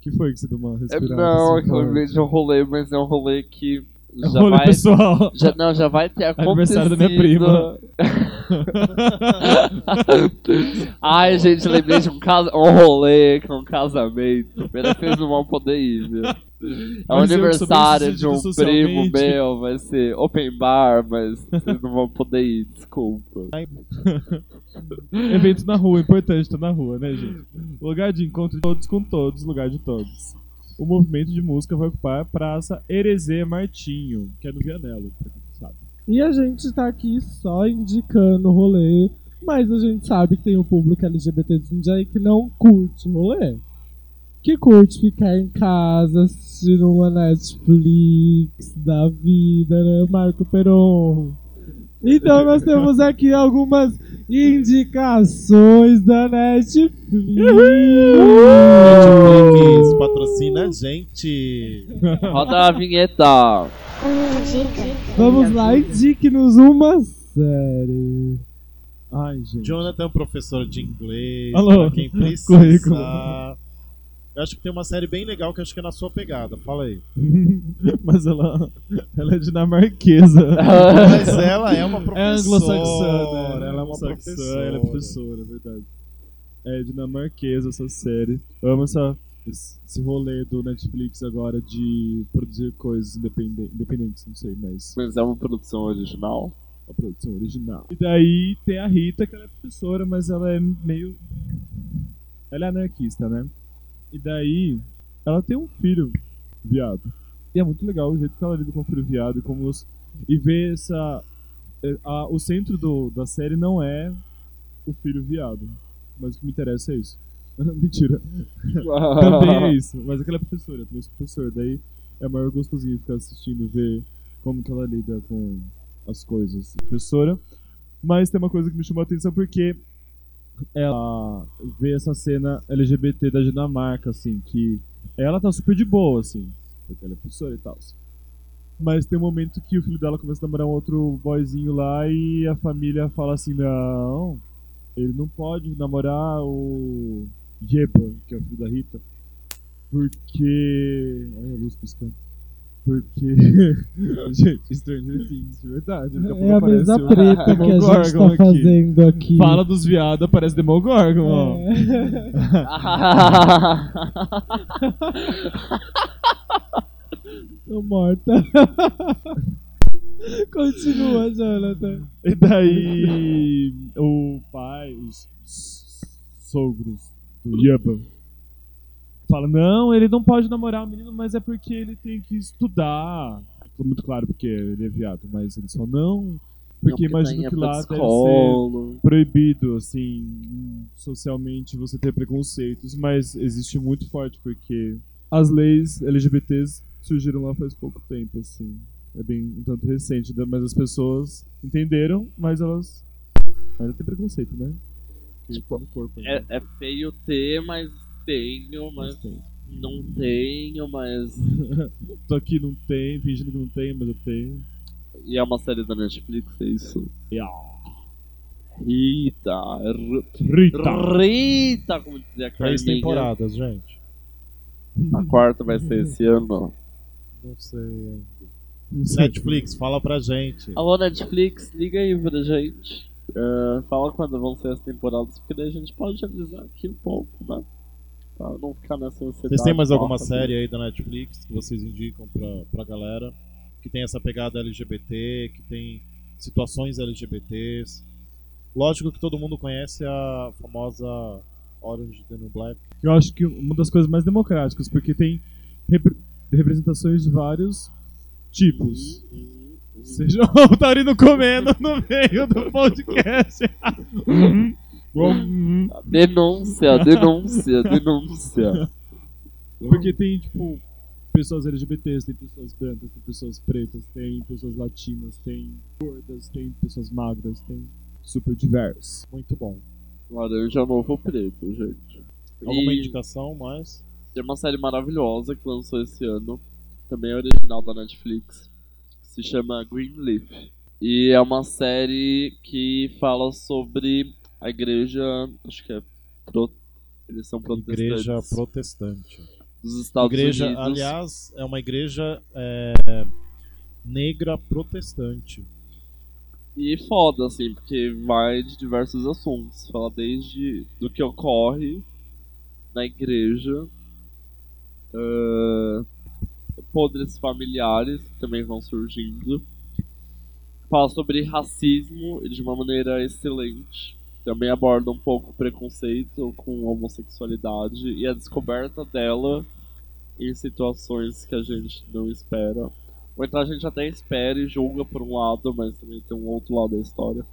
que foi que você deu uma É, respirada? não, é assim, que eu lembrei de um rolê, mas é um rolê que É já rolê vai... pessoal. Já, não, já vai ter acontecido. Aniversário da minha prima. Ai, gente, lembrei de um, casa, um rolê com um casamento. Pena que vocês não vão poder ir, viu? É bem aniversário de um primo meu, vai ser open bar, mas vocês não vão poder ir, desculpa. Evento na rua, importante, tá na rua, né, gente? Lugar de encontro de todos com todos, lugar de todos. O movimento de música vai ocupar a Praça Erezê Martinho, que é no Vianello, pra quem sabe. E a gente tá aqui só indicando o rolê, mas a gente sabe que tem um público LGBT de Jundiaí que não curte rolê. Que curte ficar em casa assistindo uma Netflix da vida, né, Marco Peron? Então nós temos aqui algumas indicações da Netflix. Netflix patrocina a gente. Roda a vinheta. Vamos lá, indique-nos uma série. Ai, gente. Jonathan, professor de inglês, Alô, pra quem precisa. currículo. Eu acho que tem uma série bem legal que acho que é na sua pegada. Fala aí. Mas ela, ela é dinamarquesa. Mas ela é uma É professora. anglo-saxã, né? Ela é uma Anglo-saxã, professora. Ela é professora, é verdade. É dinamarquesa essa série. Eu amo essa, esse rolê do Netflix agora de produzir coisas independen- independentes, não sei, mas Mas é uma produção original. a produção original. E daí tem a Rita, que ela é professora, mas ela é meio. Ela é anarquista, né? E daí ela tem um filho viado. E é muito legal o jeito que ela lida com o filho viado e como os. E ver essa. é, a- o centro do, da série não é o filho viado. Mas o que me interessa é isso. Mentira. Também é isso. Mas aquela é professora, eu também sou professor. Daí é maior gostosinho ficar assistindo, ver como que ela lida com as coisas. Professora. Mas tem uma coisa que me chamou a atenção porque ela vê essa cena LGBT da Dinamarca, assim, que ela tá super de boa, assim, porque ela é professora e tal. Mas tem um momento que o filho dela começa a namorar um outro boyzinho lá e a família fala assim, não, ele não pode namorar o Yeba, que é o filho da Rita, porque. Olha a luz piscando. Porque. Gente, Stranger Things, de verdade. É a mesa preta que a gente Demogorgon tá aqui. fazendo aqui. Fala dos viados, aparece Demogorgon, ó. Tô morta. Continua, Jonathan. E daí o pai, os sogros do Yuba, fala, não, ele não pode namorar o menino, mas é porque ele tem que estudar. Ficou muito claro porque ele é viado, mas eles falam, não, porque imagino que lá deve ser proibido, assim, socialmente você ter preconceitos, mas existe muito forte porque as leis LGBTs surgiram lá faz pouco tempo, assim. É bem um tanto recente, né? mas as pessoas entenderam, mas elas ainda tem preconceito, né? Tipo, tá corpo É, ainda. é feio ter, mas tenho, mas não tenho, mas. Tô aqui, não tem, fingindo que não tem, mas eu tenho. E é uma série da Netflix, é isso? E, ah, Rita. Rita! Rita, como dizia a Três Carminha. temporadas, gente. A quarta vai ser esse ano. Não sei ainda. Netflix, fala pra gente. Alô, Netflix, liga aí pra gente. É, fala quando vão ser as temporadas, porque daí a gente pode avisar aqui um pouco, né? Pra não ficar nessa ansiedade. Vocês têm mais alguma nossa, série aí da Netflix que vocês indicam pra, pra galera? Que tem essa pegada LGBT, que tem situações LGBTs. Lógico que todo mundo conhece a famosa Orange is the New Black. Eu acho que uma das coisas mais democráticas, porque tem repre- representações de vários tipos. Seja o Taurino comendo no meio do podcast. Denúncia, denúncia, denúncia. Porque tem, tipo, pessoas LGBTs, tem pessoas brancas, tem pessoas pretas, tem pessoas latinas, tem gordas, tem pessoas magras, tem super diversos. Muito bom. Laranja novo preto, gente. Alguma E indicação mais? tem uma série maravilhosa que lançou esse ano, também é original da Netflix, que se chama Greenleaf. E é uma série que fala sobre a igreja, acho que é pro, eles são protestantes Igreja protestante. dos Estados igreja, Unidos. aliás, é uma igreja é, negra protestante. E foda, assim, porque vai de diversos assuntos. Fala desde do que ocorre na igreja, ah, podres familiares que também vão surgindo. Fala sobre racismo e de uma maneira excelente. Também aborda um pouco o preconceito com homossexualidade e a descoberta dela em situações que a gente não espera. Ou então a gente até espera e julga por um lado, mas também tem um outro lado da história.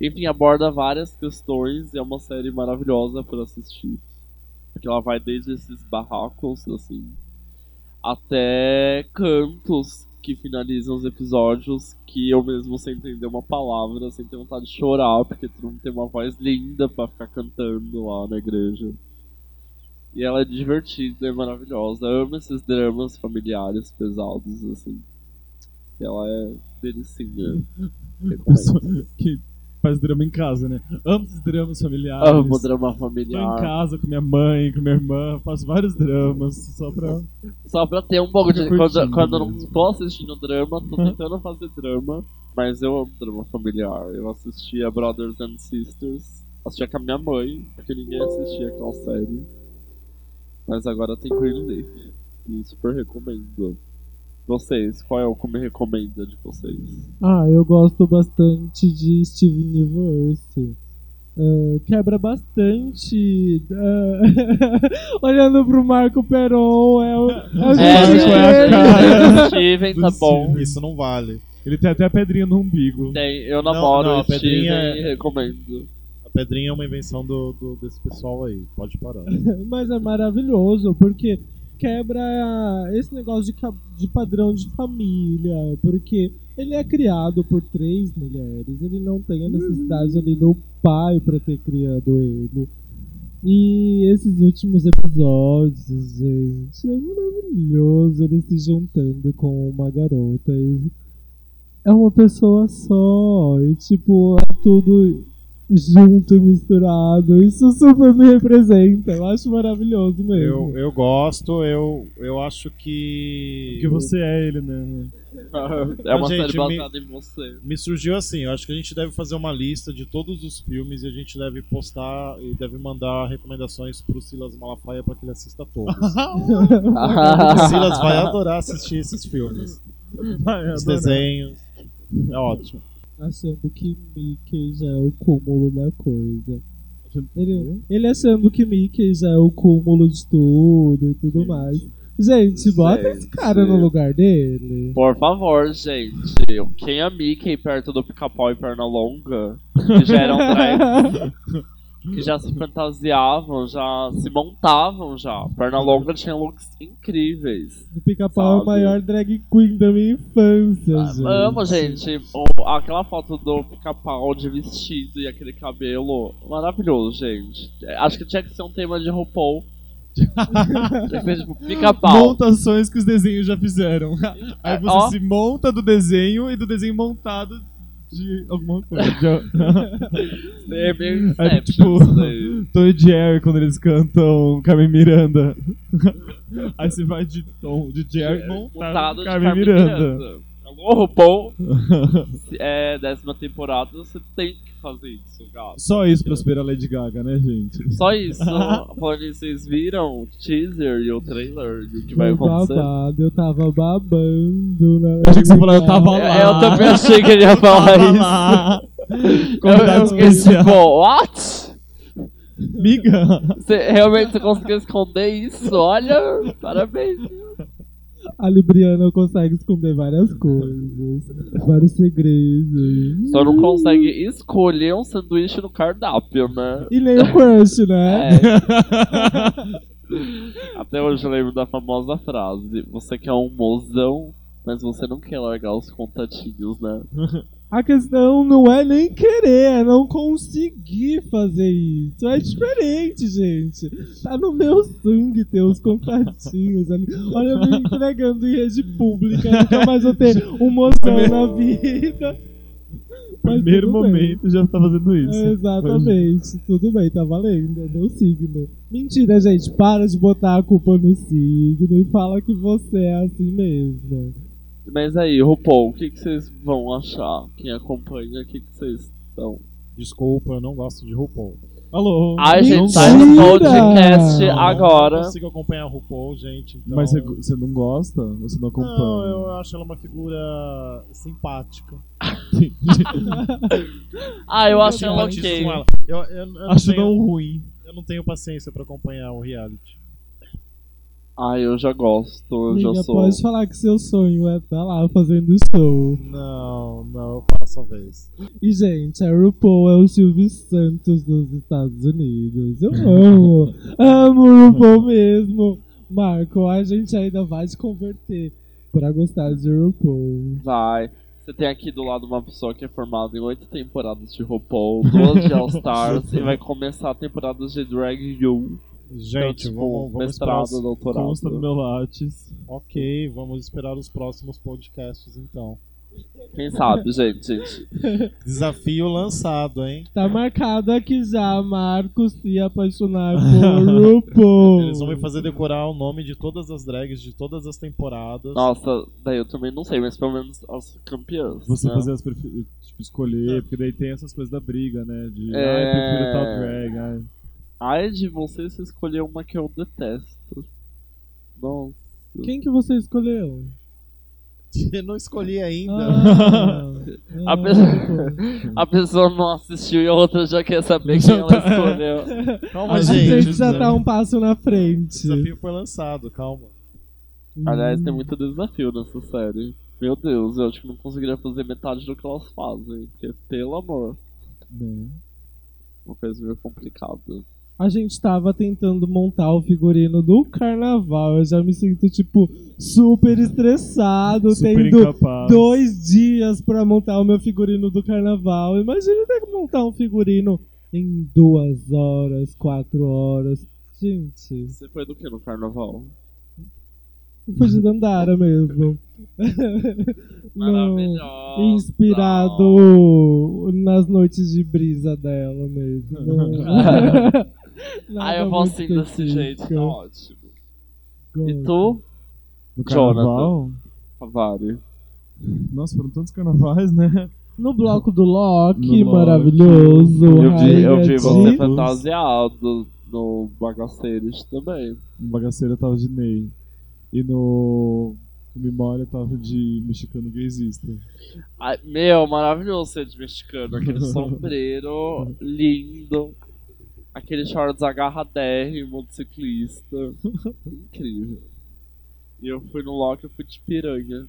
Enfim, aborda várias questões e é uma série maravilhosa para assistir. Porque ela vai desde esses barracos, assim, até cantos que finalizam os episódios que eu mesmo sem entender uma palavra, sem ter vontade de chorar, porque todo mundo tem uma voz linda pra ficar cantando lá na igreja. E ela é divertida, é maravilhosa. Eu amo esses dramas familiares pesados, assim. E ela é delicinha. Que faz drama em casa, né? Amo esses dramas familiares. Amo drama Tô em familiar. casa com minha mãe, com minha irmã, faço vários dramas só pra. Só pra ter um pouco de. Quando, quando eu não tô assistindo drama, tô tentando fazer drama. Mas eu amo drama familiar. Eu assistia Brothers and Sisters. Assistia com a minha mãe, porque ninguém assistia aquela série. Mas agora tem Greenleaf. E super recomendo. Vocês, qual é o que me recomenda de vocês? Ah, eu gosto bastante de Steven Universe. Ah, quebra bastante. ah, olhando pro Marco Peron, é o, é o É, qual é a cara? Steven, tá bom. Isso não vale. Ele tem até a pedrinha no umbigo. Tem, eu namoro não, a o Steven pedrinha e é- recomendo. A pedrinha é uma invenção do, do- desse pessoal aí. Pode parar. Mas é maravilhoso, porque quebra esse negócio de, de padrão de família, porque ele é criado por três mulheres, ele não tem a necessidade ali do pai pra ter criado ele. E esses últimos episódios, gente, é maravilhoso ele se juntando com uma garota e é uma pessoa só, e tipo, é tudo junto e misturado. Isso super me representa. Eu acho maravilhoso mesmo. Eu, eu gosto, eu, eu acho que. Porque você é ele, né? É uma série me- baseada em você. Me surgiu assim, eu acho que a gente deve fazer uma lista de todos os filmes e a gente deve postar e deve mandar recomendações pro Silas Malafaia para que ele assista todos. o Silas vai adorar assistir esses filmes. Vai, Os desenhos. É ótimo. Achando que Mickey já é o cúmulo da coisa. Ele, ele achando que Mickey já é o cúmulo de tudo e tudo mais. Gente, bota esse cara no lugar dele. Por favor, gente. Quem é Mickey perto do pica-pau e perna longa? Que já eram drag. que já se fantasiavam, já se montavam já. Perna longa tinha looks incríveis. O pica-pau é o maior drag queen da minha infância, Ah, gente. Amo, gente. Aquela foto do pica-pau de vestido e aquele cabelo. Maravilhoso, gente. É, Acho que tinha que ser um tema de RuPaul. Tipo pica-pau. Montações que os desenhos já fizeram. Aí você Ó. se monta do desenho e do desenho montado de alguma coisa. É meio É tipo isso daí. Tom e Jerry quando eles cantam Carmen Miranda. Aí você vai de Tom, de Jerry montado de Carmen Carmen Miranda. Miranda. Alô, RuPaul. Se é décima temporada, você tem que fazer isso, gato. Só isso pra superar a Lady Gaga, né, gente? Só isso. Nisso, vocês viram o teaser e o trailer do que vai acontecer? babado, eu tava babando na Eu achei que você falou, eu tava Eu, lá. eu também achei que ele ia falar isso. lá. Eu, Convidado eu fiquei especial. tipo, what? Miga. Você, realmente você conseguiu esconder isso? Olha, parabéns. A Libriana consegue esconder várias coisas, vários segredos. Só não consegue escolher um sanduíche no cardápio, né? E nem o crush, né? É. Até hoje eu lembro da famosa frase: Você quer um mozão, mas você não quer largar os contatinhos, né? A questão não é nem querer, é não conseguir fazer isso. É diferente, gente. Tá no meu sangue ter os contatinhos ali. Olha, eu me entregando em rede pública. Nunca mais vou ter um mozão na vida. Mas Primeiro bem. momento já tá fazendo isso. É, Exatamente, tudo bem, tá valendo, é meu signo. Mentira, gente, para de botar a culpa no signo e fala que você é assim mesmo. Mas aí, RuPaul, o que, que vocês vão achar? Quem acompanha, o que, que vocês estão? Desculpa, eu não gosto de RuPaul. Alô. Ai, gente, Mentira! sai no podcast Não, agora. Não consigo acompanhar a RuPaul, gente. Então... Mas você, não gosta? Você não acompanha? Não, eu acho ela uma figura simpática. Ah, eu acho ela ok. ela. Eu, eu, eu não Acho tenho, não ruim. eu não tenho paciência pra acompanhar o reality. Ah, eu já gosto, eu Amiga, já sou. pode falar que seu sonho é estar lá fazendo show. Não, não, eu passo a vez. E, gente, a RuPaul é o Silvio Santos dos Estados Unidos. Eu amo, amo o RuPaul mesmo. Marco, a gente ainda vai te converter pra gostar de RuPaul. Vai. Você tem aqui do lado uma pessoa que é formada em oito temporadas de RuPaul, duas de All Stars e vai começar a temporada de Drag You. Gente, então, tipo, vamos, vamos esperar. mestrado, doutorado. Consta no meu látis. Ok, vamos esperar os próximos podcasts então. Quem sabe, gente, gente. Desafio lançado, hein? Tá marcado aqui já, Marcos se apaixonar por RuPaul. Eles vão me fazer decorar o nome de todas as drags de todas as temporadas. Nossa, daí eu também não sei, mas pelo menos as campeãs. Você né? fazer as tipo, escolher, porque daí tem essas coisas da briga, né? De, É. ai, prefiro tal drag, ai. Ai, de você, você escolheu uma que eu detesto. Nossa. Quem que você escolheu? Eu não escolhi ainda. Ah, A, ah, pe- a pessoa não assistiu e a outra já quer saber quem ela escolheu. Calma, a gente. gente já tá um passo na O frente. desafio foi lançado, calma. Aliás, Hum. tem muito desafio nessa série. Meu Deus, eu acho que não conseguiria fazer metade do que elas fazem. Porque, pelo amor, Não. uma coisa meio complicada. A gente tava tentando montar o figurino do carnaval. Eu já me sinto, tipo, super estressado, Super tendo incapaz. dois dias pra montar o meu figurino do carnaval. Imagina ter que montar um figurino em duas horas, quatro horas. Gente, Você foi do que no carnaval? Foi de Dandara mesmo. Não, Maravilhosa. inspirado nas noites de brisa dela mesmo. Ah, eu vou assim desse jeito, tá ótimo. E tu, No carnaval? Avari? Nossa, foram tantos carnavais, né? No bloco do Loki, No Loki. maravilhoso. Eu vi, eu vi você fantasiado no Bagaceiros também. No Bagaceira tava de Ney. E no Memória tava de mexicano gaysista. Ai, meu, maravilhoso ser de mexicano. Aquele sombreiro lindo. Aquele shorts agarradérrimo de ciclista. Incrível. E eu fui no Loki, eu fui de piranha.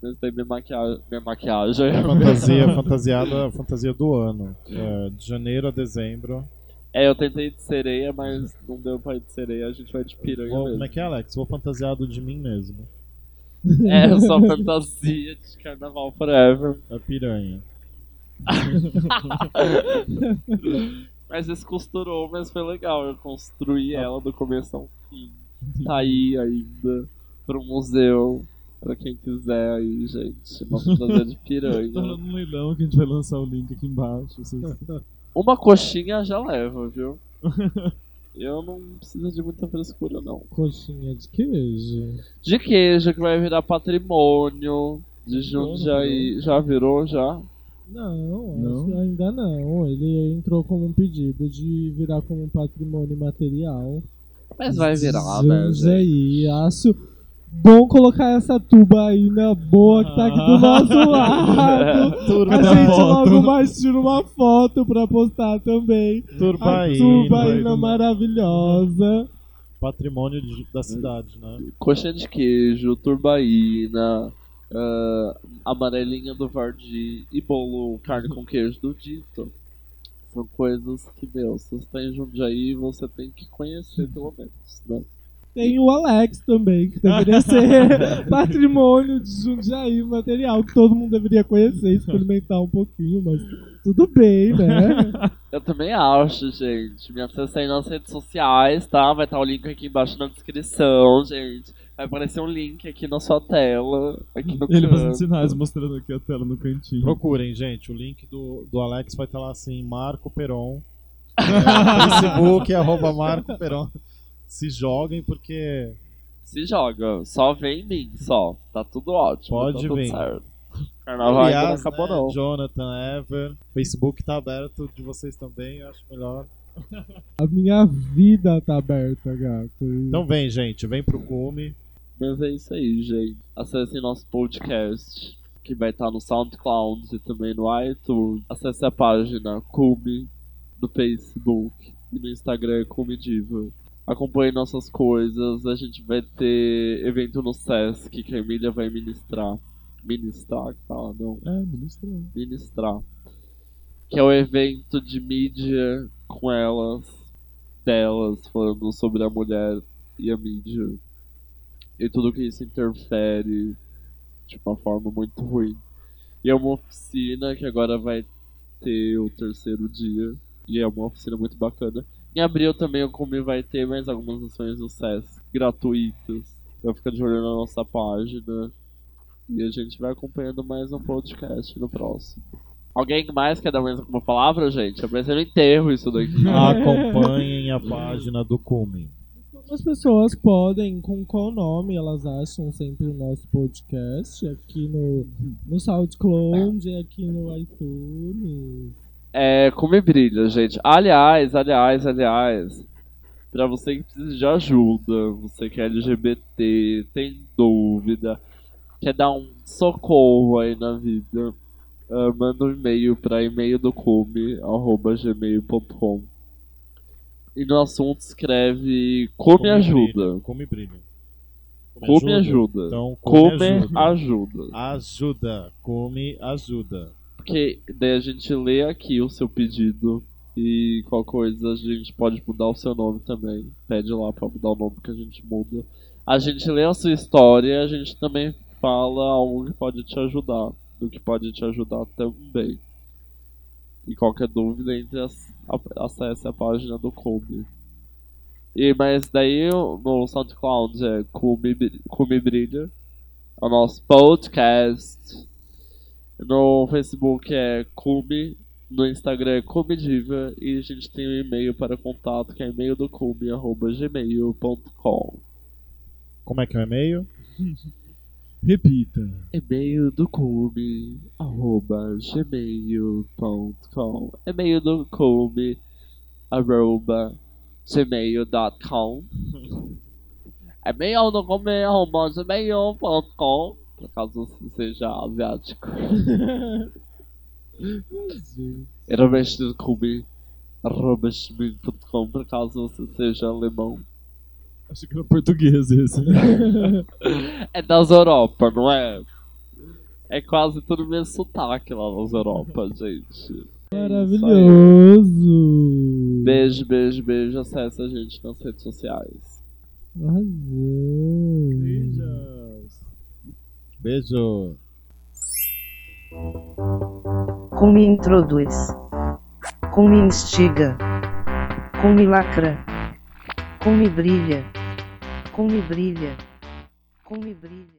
Mas daí minha, maquia... minha maquiagem. Fantasia, fantasiada, fantasia do ano. É, de janeiro a dezembro. É, eu tentei de sereia, mas não deu pra ir de sereia, a gente vai de piranha Vou, mesmo. como é que é, Alex? Vou fantasiado de mim mesmo. É, eu sou fantasia de carnaval forever. É piranha. Mas esse costurou, mas foi legal. Eu construí ela do começo ao fim. Tá aí ainda pro museu. Pra quem quiser aí, gente. Uma fantasia de Tá piranha. rolando um leilão que a gente vai lançar o link aqui embaixo. Vocês... Uma coxinha já leva, viu? Eu não preciso de muita frescura, não. Coxinha de queijo. De queijo que vai virar patrimônio. De Jundiaí. Já virou, já? Não, Não? acho que ainda não. Ele entrou como um pedido de virar como um patrimônio material. Mas vai virar, né, gente? aí, acho bom colocar essa tuba aí na boa que tá aqui do nosso lado. Turma A gente foto. logo mais tira uma foto pra postar também. A Turbaína. tubaína maravilhosa. Patrimônio de- da cidade, né? Coxinha de queijo, turbaína, ah, amarelinha do Vardi e bolo carne com queijo do Dito. São coisas que, meu, se você tá em Jundiaí, você tem que conhecer pelo menos, né? Tem o Alex também, que deveria ser patrimônio de Jundiaí, material que todo mundo deveria conhecer, experimentar um pouquinho, mas tudo bem, né? Eu também acho, gente. Me acessem nas redes sociais, tá? Vai estar o link aqui embaixo na descrição, gente. Vai aparecer um link aqui na sua tela, aqui no Ele fazendo sinais mostrando aqui a tela no cantinho. Procurem, gente. O link do, do Alex vai estar lá assim, Marco Peron. Facebook, arroba Marco Peron. Se joguem, porque Se joga, só vem em mim, só. Tá tudo ótimo. Pode tá tudo vir. Carnaval ainda não acabou, né, não. Jonathan, Ever, Facebook tá aberto de vocês também, eu acho melhor. A minha vida tá aberta, gato. Então vem, gente, vem pro Cume. Mas é isso aí, gente. Acessem nosso podcast, que vai estar no SoundCloud e também no iTunes. Acesse a página Cume no Facebook e no Instagram Cume Diva. Acompanhe nossas coisas. A gente vai ter evento no Sesc que a Emília vai ministrar. Ministrar, que fala, não. É, ministra. ministrar. Que é o evento de mídia com elas, delas, falando sobre a mulher e a mídia. E tudo que isso interfere de uma forma muito ruim. E é uma oficina que agora vai ter o terceiro dia. E é uma oficina muito bacana. Em abril também o Comi vai ter mais algumas ações no SESC gratuitas. Então fica de olho na nossa página. E a gente vai acompanhando mais um podcast no próximo. Alguém mais quer dar mais alguma palavra, gente? É no enterro isso daqui. Acompanhem a página do Cume. As pessoas podem, com qual nome elas acham sempre o nosso podcast? Aqui no, no SoundCloud, aqui no iTunes. É, come brilha, gente. Aliás, aliás, aliás. Pra você que precisa de ajuda, você que é LGBT, tem dúvida, quer dar um socorro aí na vida, ah, manda um e-mail pra e-mail do cume, arroba gmail.com. E no assunto escreve Come ajuda. Cume brilha. Come ajuda. Então, Cume Come ajuda. ajuda. Ajuda. Cume ajuda. Porque daí a gente lê aqui o seu pedido e qualquer coisa a gente pode mudar o seu nome também. Pede lá pra mudar o nome que a gente muda. A gente lê a sua história e a gente também fala algo que pode te ajudar. Do que pode te ajudar também. E qualquer dúvida, entre as, acesse a página do Kobe. E, mas daí no SoundCloud é Cume, Brilha. É o nosso podcast. No Facebook é Cume. No Instagram é Cume Diva. E a gente tem um e-mail para contato que é e-mail do cume, arroba gmail.com. Como é que é o e-mail? Repita. E-mail do cume, arroba gmail.com. E-mail do cume, arroba gmail.com. E-mail do cume, arroba gmail.com. Por caso você seja asiático. E-mail do cume, arroba gmail.com. Por caso você seja alemão. Acho que era português esse. É das Europa, não é? É quase tudo mesmo sotaque lá nas Europa, gente. Maravilhoso. Beijo, beijo, beijo. Acesse a gente nas redes sociais. Arrasou. Beijo. Com me introduz. Com me instiga. Com me lacra. Com me brilha. Com me brilha. Com me brilha.